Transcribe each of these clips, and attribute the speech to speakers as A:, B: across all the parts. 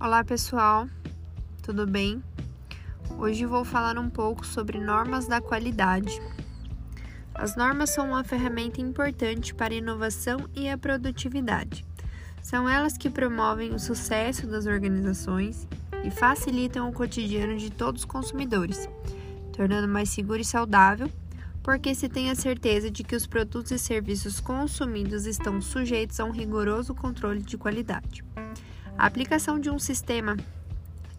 A: Olá pessoal, tudo bem? Hoje vou falar um pouco sobre normas da qualidade. As normas são uma ferramenta importante para a inovação e a produtividade. São elas que promovem o sucesso das organizações e facilitam o cotidiano de todos os consumidores, tornando mais seguro e saudável, porque se tem a certeza de que os produtos e serviços consumidos estão sujeitos a um rigoroso controle de qualidade. A aplicação de um sistema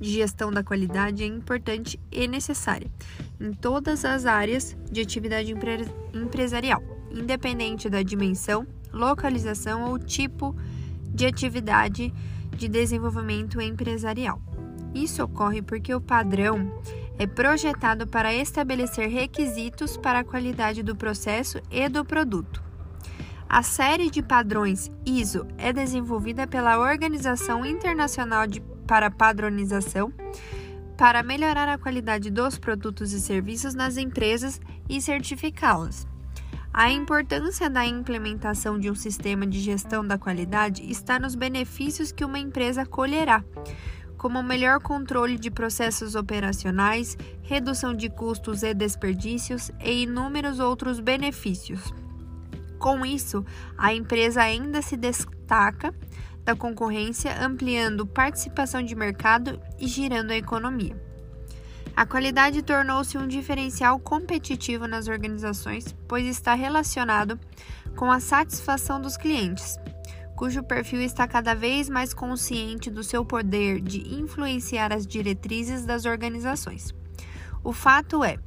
A: de gestão da qualidade é importante e necessária em todas as áreas de atividade empre empresarial, independente da dimensão, localização ou tipo de atividade de desenvolvimento empresarial. Isso ocorre porque o padrão é projetado para estabelecer requisitos para a qualidade do processo e do produto. A série de padrões ISO é desenvolvida pela Organização Internacional de, para Padronização para melhorar a qualidade dos produtos e serviços nas empresas e certificá-las. A importância da implementação de um sistema de gestão da qualidade está nos benefícios que uma empresa colherá, como melhor controle de processos operacionais, redução de custos e desperdícios e inúmeros outros benefícios. Com isso, a empresa ainda se destaca da concorrência, ampliando participação de mercado e girando a economia. A qualidade tornou-se um diferencial competitivo nas organizações, pois está relacionado com a satisfação dos clientes, cujo perfil está cada vez mais consciente do seu poder de influenciar as diretrizes das organizações. O fato é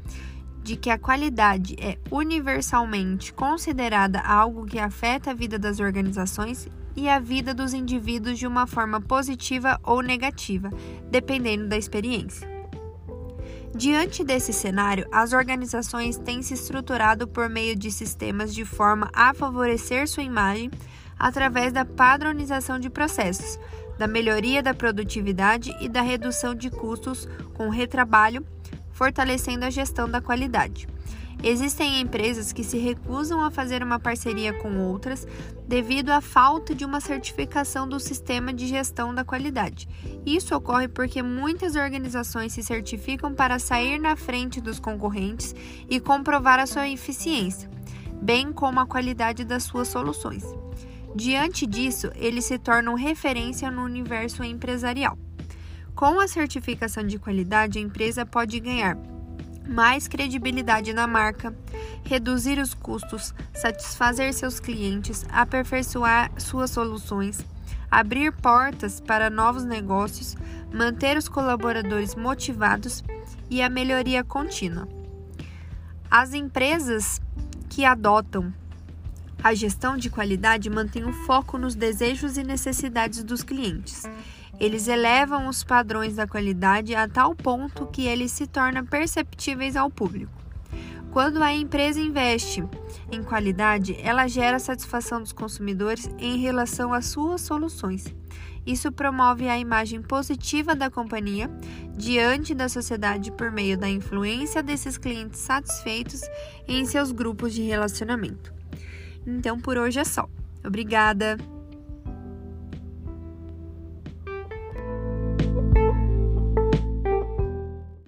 A: de que a qualidade é universalmente considerada algo que afeta a vida das organizações e a vida dos indivíduos de uma forma positiva ou negativa, dependendo da experiência. Diante desse cenário, as organizações têm se estruturado por meio de sistemas de forma a favorecer sua imagem através da padronização de processos, da melhoria da produtividade e da redução de custos com retrabalho fortalecendo a gestão da qualidade. Existem empresas que se recusam a fazer uma parceria com outras devido à falta de uma certificação do sistema de gestão da qualidade. Isso ocorre porque muitas organizações se certificam para sair na frente dos concorrentes e comprovar a sua eficiência, bem como a qualidade das suas soluções. Diante disso, eles se tornam referência no universo empresarial. Com a certificação de qualidade, a empresa pode ganhar mais credibilidade na marca, reduzir os custos, satisfazer seus clientes, aperfeiçoar suas soluções, abrir portas para novos negócios, manter os colaboradores motivados e a melhoria contínua. As empresas que adotam a gestão de qualidade mantêm o foco nos desejos e necessidades dos clientes eles elevam os padrões da qualidade a tal ponto que eles se tornam perceptíveis ao público. Quando a empresa investe em qualidade, ela gera satisfação dos consumidores em relação às suas soluções. Isso promove a imagem positiva da companhia diante da sociedade por meio da influência desses clientes satisfeitos em seus grupos de relacionamento. Então, por hoje é só. Obrigada!